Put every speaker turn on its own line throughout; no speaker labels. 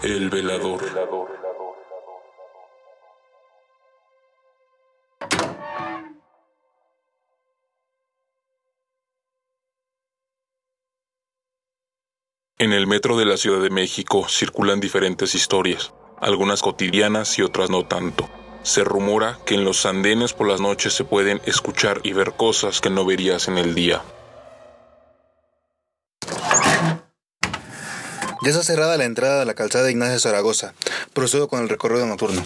El velador. En el metro de la Ciudad de México circulan diferentes historias, algunas cotidianas y otras no tanto. Se rumora que en los andenes por las noches se pueden escuchar y ver cosas que no verías en el día.
Ya está cerrada la entrada de la calzada de Ignacio Zaragoza. Procedo con el recorrido nocturno.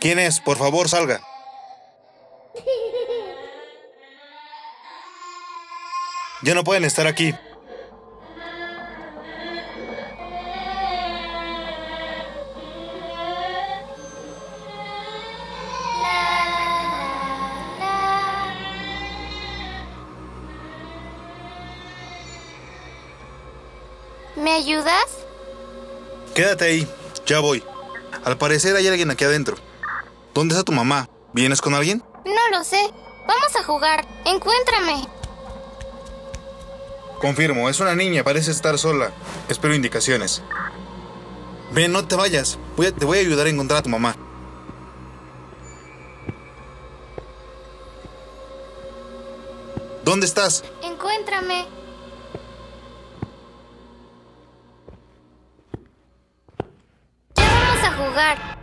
¿Quién es? Por favor, salga. Ya no pueden estar aquí.
¿Me ayudas?
Quédate ahí. Ya voy. Al parecer hay alguien aquí adentro. ¿Dónde está tu mamá? ¿Vienes con alguien?
No lo sé. Vamos a jugar. Encuéntrame.
Confirmo, es una niña, parece estar sola. Espero indicaciones. Ven, no te vayas. Voy a- te voy a ayudar a encontrar a tu mamá. ¿Dónde estás?
Encuéntrame. Ya vamos a jugar.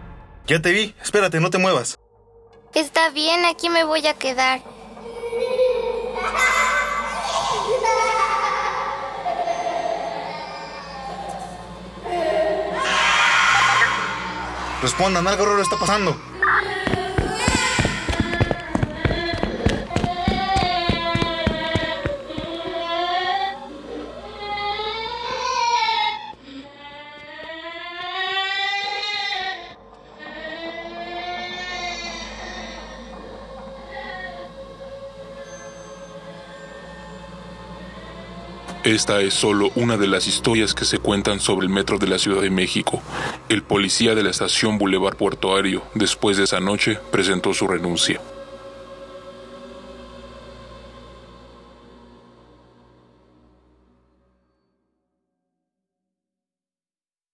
Ya te vi. Espérate, no te muevas.
Está bien, aquí me voy a quedar.
Respondan, algo raro está pasando.
Esta es solo una de las historias que se cuentan sobre el metro de la Ciudad de México. El policía de la estación Boulevard Puerto Aéreo, después de esa noche, presentó su renuncia.